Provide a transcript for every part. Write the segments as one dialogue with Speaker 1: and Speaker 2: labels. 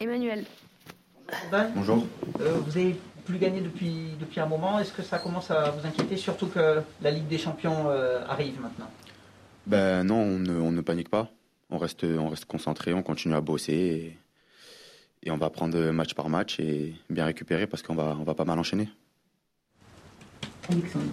Speaker 1: Emmanuel.
Speaker 2: Bonjour.
Speaker 3: Euh, vous avez plus gagné depuis, depuis un moment. Est-ce que ça commence à vous inquiéter, surtout que la Ligue des Champions euh, arrive maintenant?
Speaker 2: Ben non, on ne, on ne panique pas. On reste, on reste concentré, on continue à bosser et, et on va prendre match par match et bien récupérer parce qu'on va, on va pas mal enchaîner.
Speaker 4: Alexandre.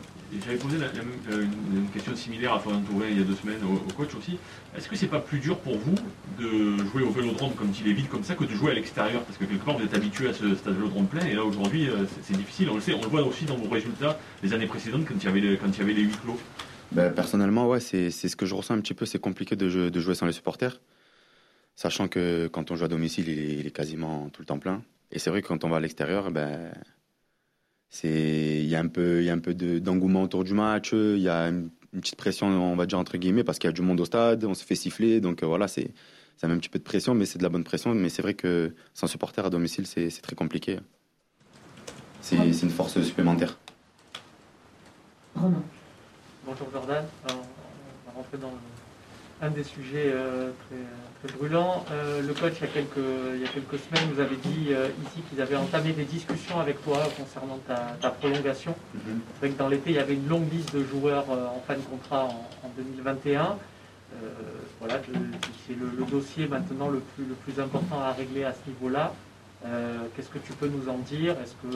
Speaker 5: J'avais posé la- euh, une, une question similaire à Florian Touré il y a deux semaines au, au coach aussi. Est-ce que c'est pas plus dur pour vous de jouer au vélodrome comme il est vide comme ça que de jouer à l'extérieur? Parce que quelque part vous êtes habitué à ce stade vélodrome plein et là aujourd'hui euh, c'est difficile. On le sait, on le voit aussi dans vos résultats les années précédentes quand il y avait, les- quand il y avait les huis clos.
Speaker 2: Ben, personnellement, ouais, c'est ce que je ressens un petit peu. C'est compliqué de, jouer- de jouer sans les supporters, sachant que quand on joue à domicile, il est, il est quasiment tout le temps plein. Et c'est vrai que quand on va à l'extérieur, ben, il y a un peu, il y a un peu de- d'engouement autour du match. Il y a une, une petite pression, on va dire entre guillemets, parce qu'il y a du monde au stade, on se fait siffler. Donc euh, voilà, c'est ça met un petit peu de pression, mais c'est de la bonne pression. Mais c'est vrai que sans supporters à domicile, c'est c'est très compliqué. C'est c'est une force supplémentaire.
Speaker 4: Romain.
Speaker 6: Bonjour Jordan. Alors, on va rentrer dans le- un des sujets euh, très, très brûlants. Euh, le coach, il y, a quelques, il y a quelques semaines, nous avait dit euh, ici qu'ils avaient entamé des discussions avec toi concernant ta, ta prolongation. C'est vrai que dans l'été, il y avait une longue liste de joueurs en fin de contrat en, en 2021. Euh, voilà, c'est le, le dossier maintenant le plus, le plus important à régler à ce niveau-là. Qu'est-ce que tu peux nous en dire? Est-ce que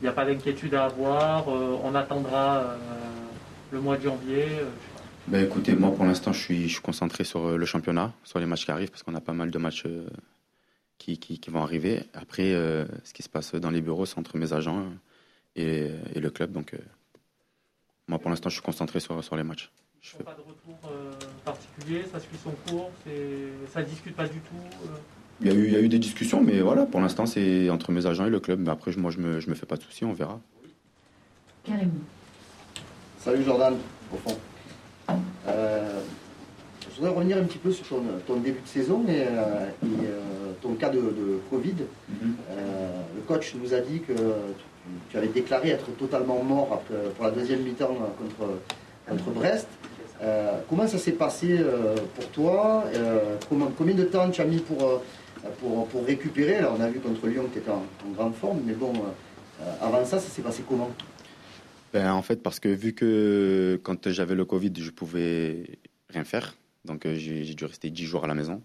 Speaker 6: il n'y a pas d'inquiétude à avoir? On attendra le mois de janvier
Speaker 2: Ben écoutez, moi pour l'instant je suis, je suis concentré sur euh, le championnat, sur les matchs qui arrivent, parce qu'on a pas mal de matchs euh, qui, qui, qui vont arriver. Après, euh, ce qui se passe dans les bureaux, c'est entre mes agents et, et le club. Donc euh, moi pour l'instant je suis concentré sur, sur les matchs. Je fais-
Speaker 6: Pas de retour euh, particulier, ça suit son cours, ça ne discute pas du tout. euh.
Speaker 2: Il y, a eu, il y a eu des discussions, mais voilà, pour l'instant c'est entre mes agents et le club. Mais après, moi je me, je me fais pas de soucis, on verra.
Speaker 4: Karim.
Speaker 7: Salut Jordan, au fond. Euh, je voudrais revenir un petit peu sur ton, ton début de saison et, euh, et, euh, ton cas de, de Covid. Euh, le coach nous a dit que tu, tu avais déclaré être totalement mort après- pour la deuxième mi-temps contre, contre Brest. Comment ça s'est passé pour toi? Comment- Combien de temps tu as mis pour, pour, pour récupérer? Là, on a vu contre Lyon que tu étais en, en grande forme, mais bon, avant ça, ça s'est passé comment?
Speaker 2: Ben, en fait, parce que vu que quand j'avais le Covid, je pouvais rien faire. Donc euh, j'ai dû rester 10 jours à la maison.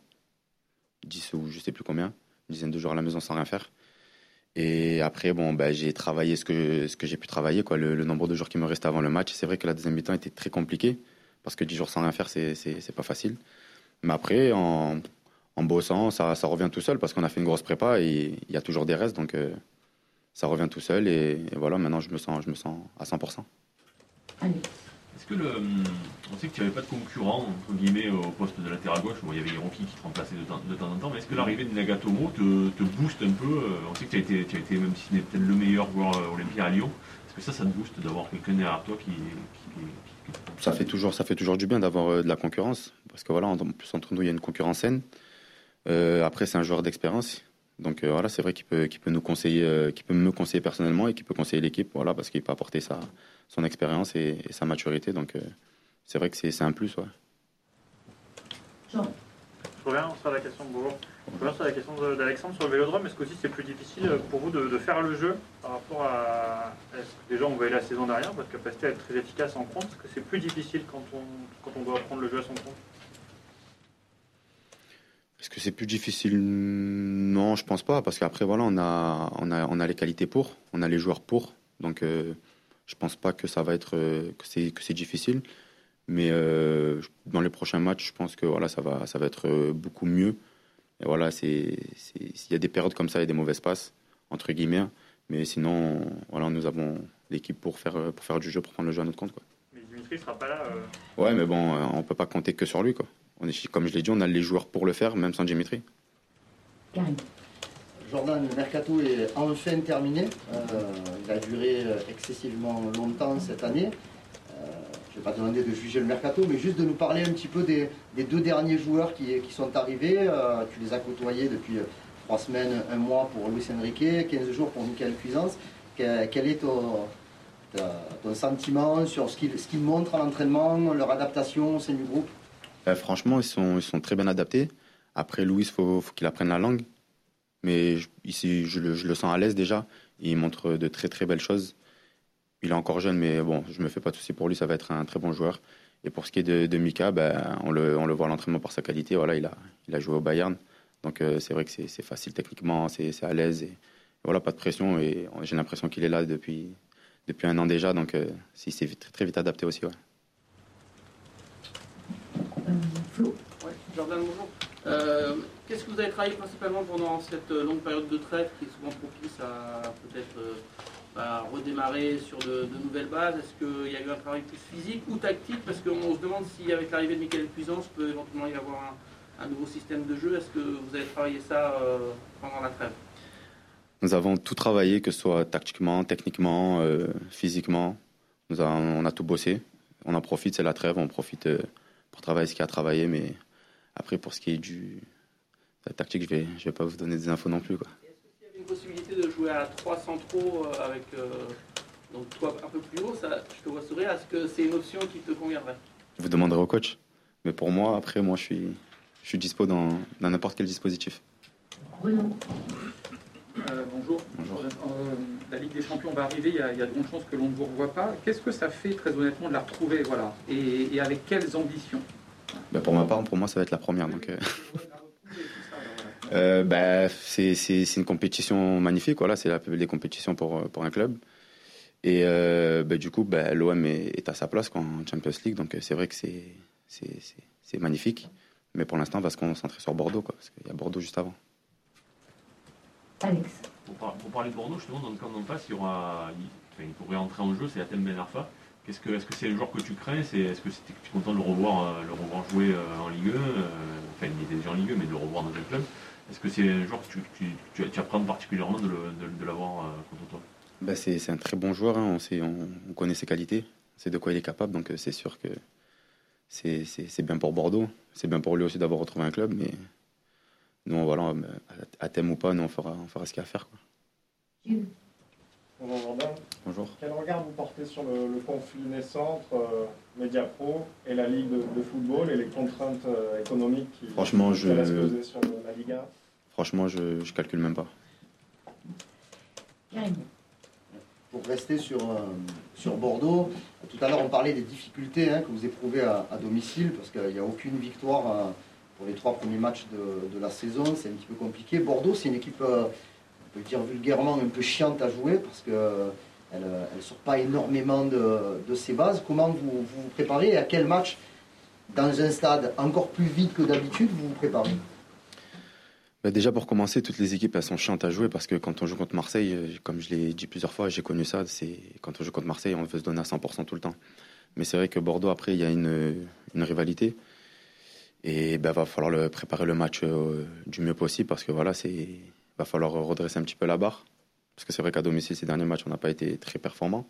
Speaker 2: 10 ou je sais plus combien. Une dizaine de jours à la maison sans rien faire. Et après, bon, ben, j'ai travaillé ce que, ce que j'ai pu travailler, quoi, le, nombre de jours qui me restait avant le match. C'est vrai que la deuxième mi-temps était très compliquée, parce que 10 jours sans rien faire, c'est pas facile. Mais après, en, en bossant, ça, ça revient tout seul, parce qu'on a fait une grosse prépa et il y a toujours des restes, donc euh, ça revient tout seul. Et, et voilà, maintenant, je me sens, je me sens à 100%.
Speaker 4: Allez.
Speaker 5: Est-ce que le, hum, on sait que tu n'avais pas de concurrent entre guillemets au poste de latéral gauche? Bon, il y avait Hiroki qui te remplaçait de temps, de temps en temps, mais est-ce que l'arrivée de Nagatomo te, te booste un peu? Euh, On sait que tu as été, tu as été même si ce n'est peut-être le meilleur joueur euh, olympien à Lyon. Est-ce que ça, ça te booste d'avoir quelqu'un derrière toi qui, qui, qui- qui-
Speaker 2: ça fait toujours ça fait toujours du bien d'avoir euh, de la concurrence parce que voilà en en plus entre nous il y a une concurrence saine Euh, après c'est un joueur d'expérience donc euh, voilà c'est vrai qu'il peut qu'il peut nous conseiller euh, qu'il peut me conseiller personnellement et qu'il peut conseiller l'équipe voilà parce qu'il peut apporter sa son expérience et, et sa maturité donc euh, c'est vrai que c'est c'est un plus ouais
Speaker 4: Jean.
Speaker 8: Je reviens sur la question de bonjour. Je reviens sur la question d'Alexandre sur le vélodrome. Est-ce que aussi c'est plus difficile pour vous de, de faire le jeu par rapport à. Est-ce que déjà on voyait la saison dernière, votre capacité à être très efficace en compte Est-ce que c'est plus difficile quand on, quand on doit prendre le jeu à son compte?
Speaker 2: C'est plus difficile Non, je pense pas, parce qu'après voilà, on a, on a, on a les qualités pour, on a les joueurs pour, donc euh, je pense pas que ça va être euh, que c'est que c'est difficile, mais euh, dans les prochains matchs, je pense que voilà, ça va, ça va être euh, beaucoup mieux. Et voilà, c'est, c'est- il y a des périodes comme ça, il y a des mauvaises passes entre guillemets, mais sinon, voilà, nous avons l'équipe pour faire, pour faire du jeu, pour prendre le jeu à notre compte, quoi.
Speaker 8: Mais Dimitri sera pas là. euh,
Speaker 2: Ouais, mais bon, on peut pas compter que sur lui, quoi. On est, comme je l'ai dit, on a les joueurs pour le faire, même sans Dimitri.
Speaker 4: Karim.
Speaker 7: Jordan, le mercato est enfin terminé. Euh, il a duré excessivement longtemps cette année. Euh, je ne vais pas te demander de juger le mercato, mais juste de nous parler un petit peu des, des deux derniers joueurs qui, qui sont arrivés. Euh, tu les as côtoyés depuis trois semaines, un mois pour Luis Enrique, 15 jours pour Michael Cuisance. Que- quel est ton, ta- ton sentiment sur ce qu'ils ce qu'ils montrent à l'entraînement, leur adaptation au sein du groupe?
Speaker 2: Euh, franchement, ils sont, ils sont très bien adaptés. Après, Louis, faut, faut qu'il apprenne la langue. Mais ici, je le, je le sens à l'aise déjà. Il montre de très très belles choses. Il est encore jeune, mais bon, je me fais pas de soucis pour lui. Ça va être un très bon joueur. Et pour ce qui est de, Mika, ben, on, le, on le voit à l'entraînement par sa qualité. Voilà, il a, il a joué au Bayern. Donc euh, c'est vrai que c'est facile techniquement, c'est à l'aise. Et, voilà, pas de pression. Et j'ai l'impression qu'il est là depuis, depuis un an déjà. Donc euh, c'est très, très vite adapté aussi. Ouais.
Speaker 4: Euh, Flo,
Speaker 1: Ouais, Jordan, bonjour. Euh, Qu'est-ce que vous avez travaillé principalement pendant cette euh, longue période de trêve qui est souvent propice à peut-être euh, bah, redémarrer sur de, nouvelles bases? Est-ce qu'il y a eu un travail plus physique ou tactique? Parce qu'on se demande si avec l'arrivée de Michael Puissance peut éventuellement y avoir un, nouveau système de jeu. Est-ce que vous avez travaillé ça euh, pendant la trêve?
Speaker 2: Nous avons tout travaillé, que ce soit tactiquement, techniquement, physiquement. On a tout bossé. On en profite, c'est la trêve, on profite pour travailler ce qu'il y a à travailler. Mais après, pour ce qui est du la tactique, je vais, je vais pas vous donner des infos non plus. Quoi.
Speaker 1: Est-ce qu'il y avait une possibilité de jouer à 3 centraux euh, avec euh, donc toi un peu plus haut ça, Je te vois sourire. Est-ce que c'est une option qui te conviendrait?
Speaker 2: Je vous demanderai au coach. Mais pour moi, après, moi, je suis, je suis dispo dans dans n'importe quel dispositif.
Speaker 9: Euh, bonjour.
Speaker 2: Bonjour.
Speaker 9: Euh, la Ligue des Champions va arriver, il y a, il y a de grandes chances que l'on ne vous revoie pas. Qu'est-ce que ça fait, très honnêtement, de la retrouver voilà, et, et avec quelles ambitions?
Speaker 2: Ben, pour ma part, pour moi, ça va être la première. Donc, euh,
Speaker 9: La retrouver et tout ça, voilà.
Speaker 2: Euh, bah, c'est c'est- c'est une compétition magnifique, voilà, c'est la plus belle compétitions pour, euh, pour un club. Et euh, bah, du coup, bah, l'OM est, est à sa place quoi, en Champions League, donc euh, c'est vrai que c'est c'est- c'est- c'est magnifique. Mais pour l'instant, on va se concentrer sur Bordeaux, quoi, parce qu'il y a Bordeaux juste avant.
Speaker 4: Alex,
Speaker 5: Pour, par- pour parler de Bordeaux, justement, dans le camp d'en face, il y aura, il, enfin, il pourrait entrer en jeu, c'est Atem Ben Arfa. Qu'est-ce que, est-ce que c'est le joueur que tu crains? C'est, Est-ce que c'est- tu es content de le revoir, euh, le revoir jouer euh, en Ligue 1 euh, Enfin, il était déjà en Ligue 1, mais de le revoir dans un club? Est-ce que c'est un joueur que tu, tu, tu, tu appréhendes particulièrement de, le, de, de l'avoir euh, contre toi?
Speaker 2: Bah, c'est c'est un très bon joueur, hein, on, sait, on, on connaît ses qualités, on sait de quoi il est capable, donc euh, c'est sûr que c'est c'est- c'est bien pour Bordeaux, c'est bien pour lui aussi d'avoir retrouvé un club, mais nous, voilà, euh, à thème ou pas, nous, on fera, on fera ce qu'il y a à faire. Quoi.
Speaker 10: Bonjour Jordan.
Speaker 2: Bonjour.
Speaker 10: Quel regard vous portez sur le, le conflit naissant entre euh, Mediapro et la Ligue de, de football et les contraintes euh, économiques qui,
Speaker 2: Franchement, je-
Speaker 10: sur le- la Ligue 1
Speaker 2: Franchement, je, je calcule même pas.
Speaker 7: Pour rester sur, euh, sur Bordeaux, tout à l'heure on parlait des difficultés hein, que vous éprouvez à, à domicile parce qu'il n'y a aucune victoire euh, pour les trois premiers matchs de, de la saison, c'est un petit peu compliqué. Bordeaux, c'est une équipe, euh, on peut dire vulgairement, un peu chiante à jouer parce qu'elle ne sort pas énormément de, ses bases. Comment vous vous, préparez et à quel match, dans un stade encore plus vide que d'habitude, vous vous préparez?
Speaker 2: Bah, déjà pour commencer, toutes les équipes elles sont chiantes à jouer parce que quand on joue contre Marseille, euh, comme je l'ai dit plusieurs fois, j'ai connu ça. C'est quand on joue contre Marseille, on veut se donner à 100% tout le temps. Mais c'est vrai que Bordeaux après, il y a une, rivalité et ben va falloir préparer le match euh, du mieux possible parce que voilà, c'est va falloir redresser un petit peu la barre parce que c'est vrai qu'à domicile ces derniers matchs on n'a pas été très performants.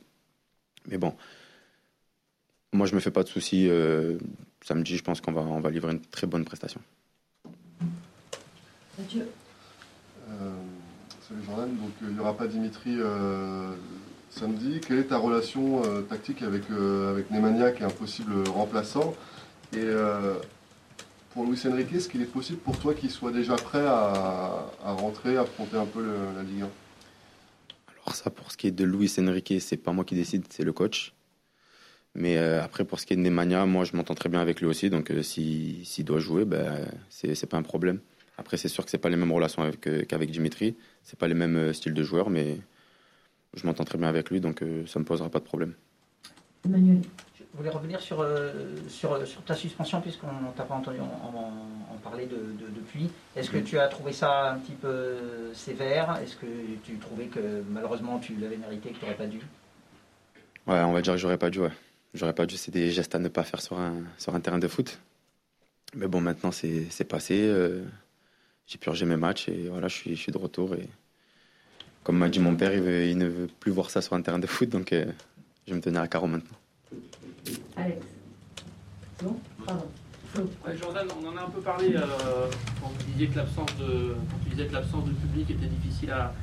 Speaker 2: Mais bon, moi je me fais pas de soucis. euh, samedi, je pense qu'on va on va livrer une très bonne prestation.
Speaker 4: Mathieu,
Speaker 11: Euh, salut Jordan, donc euh, il n'y aura pas Dimitri euh, samedi. Quelle est ta relation euh, tactique avec, euh, avec Nemanja qui est un possible remplaçant? Et euh, pour Luis Enrique, est-ce qu'il est possible pour toi qu'il soit déjà prêt à, à rentrer, affronter un peu le- la Ligue 1
Speaker 2: Alors ça, pour ce qui est de Luis Enrique, c'est pas moi qui décide, c'est le coach. Mais euh, après, pour ce qui est de Nemanja, moi, je m'entends très bien avec lui aussi. Donc, euh, si- s'il doit jouer, ben, c'est pas un problème. Après, c'est sûr que c'est pas les mêmes relations avec, euh, qu'avec Dimitri. C'est pas les mêmes euh, styles de joueurs, mais je m'entends très bien avec lui, donc euh, ça me posera pas de problème.
Speaker 4: Emmanuel,
Speaker 3: Je voulais revenir sur, euh, sur, sur ta suspension, puisqu'on ne t'a pas entendu en, en- en parler de, de- depuis. Est-ce que tu as trouvé ça un petit peu sévère? Est-ce que tu trouvais que malheureusement tu l'avais mérité, que tu n'aurais pas dû?
Speaker 2: Ouais, on va dire que j'aurais pas dû, ouais. J'aurais pas dû, c'est des gestes à ne pas faire sur un, sur un terrain de foot. Mais bon, maintenant, c'est c'est passé. euh, J'ai purgé mes matchs et voilà, je suis, je suis de retour. Et comme m'a dit mon père, il, veut- il ne veut plus voir ça sur un terrain de foot, donc euh, je vais me tenir à carreau maintenant.
Speaker 4: Alex. C'est bon Pardon.
Speaker 1: Ouais, Jordan, on en a un peu parlé euh, quand vous disiez que l'absence de, quand tu disais que l'absence de public était difficile à,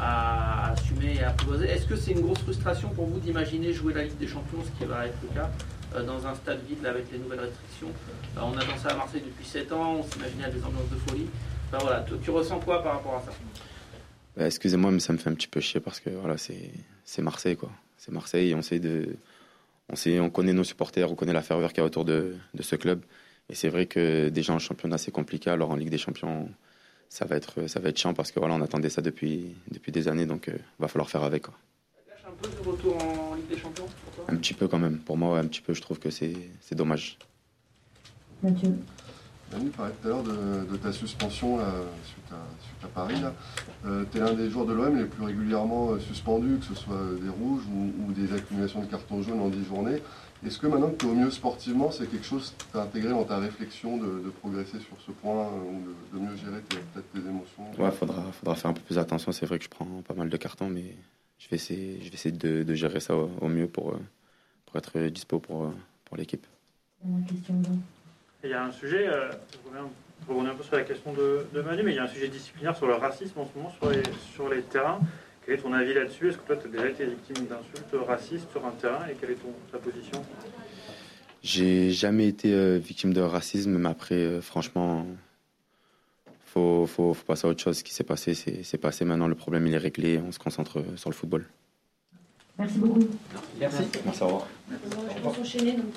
Speaker 1: à assumer et à apprivoiser. Est-ce que c'est une grosse frustration pour vous d'imaginer jouer la Ligue des Champions, ce qui va être le cas, euh, dans un stade vide là, avec les nouvelles restrictions? Euh, On attend ça à Marseille depuis 7 ans, on s'imaginait à des ambiances de folie. Enfin, voilà, tu, tu ressens quoi par rapport à ça?
Speaker 2: Bah, Excusez-moi, mais ça me fait un petit peu chier parce que voilà, c'est c'est Marseille, quoi. C'est Marseille, on sait de, on sait, on connaît nos supporters, on connaît la ferveur qu'il y a autour de, de ce club. Et c'est vrai que déjà en championnat c'est compliqué, alors en Ligue des Champions ça va être, ça va être chiant parce que voilà, on attendait ça depuis, depuis des années, donc il va falloir faire avec. Quoi.
Speaker 1: Un peu ce retour en Ligue des Champions pour toi?
Speaker 2: Un petit peu quand même. Pour moi, ouais, un petit peu, je trouve que c'est c'est dommage.
Speaker 4: Mathieu.
Speaker 11: Manu parlait tout à l'heure de, de ta suspension là, suite, à, suite à Paris. Euh, tu es l'un des joueurs de l'OM les plus régulièrement euh, suspendus, que ce soit des rouges ou, ou des accumulations de cartons jaunes en 10 journées. Est-ce que maintenant que tu es au mieux sportivement, c'est quelque chose que tu as intégré dans ta réflexion de, de progresser sur ce point euh, ou de, de mieux gérer peut-être tes émotions?
Speaker 2: Ouais, faudra, faudra faire un peu plus attention. C'est vrai que je prends pas mal de cartons, mais je vais essayer, je vais essayer de, de gérer ça au, au mieux pour, pour être dispo pour, pour l'équipe.
Speaker 4: Dernière question,
Speaker 8: Il y a un sujet, euh, je reviens, je un peu sur la question de, de Manu, mais il y a un sujet disciplinaire sur le racisme en ce moment sur les, sur les terrains. Quel est ton avis là-dessus? Est-ce que toi, tu as déjà été victime d'insultes racistes sur un terrain? Et quelle est ton, ta position?
Speaker 2: J'ai jamais été euh, victime de racisme, mais après, euh, franchement, faut, faut, faut passer à autre chose. Ce qui s'est passé, c'est passé. Maintenant, le problème, il est réglé. On se concentre euh, sur le football.
Speaker 4: Merci beaucoup.
Speaker 3: Merci.
Speaker 2: Merci, au revoir.
Speaker 4: Va s'enchaîner donc.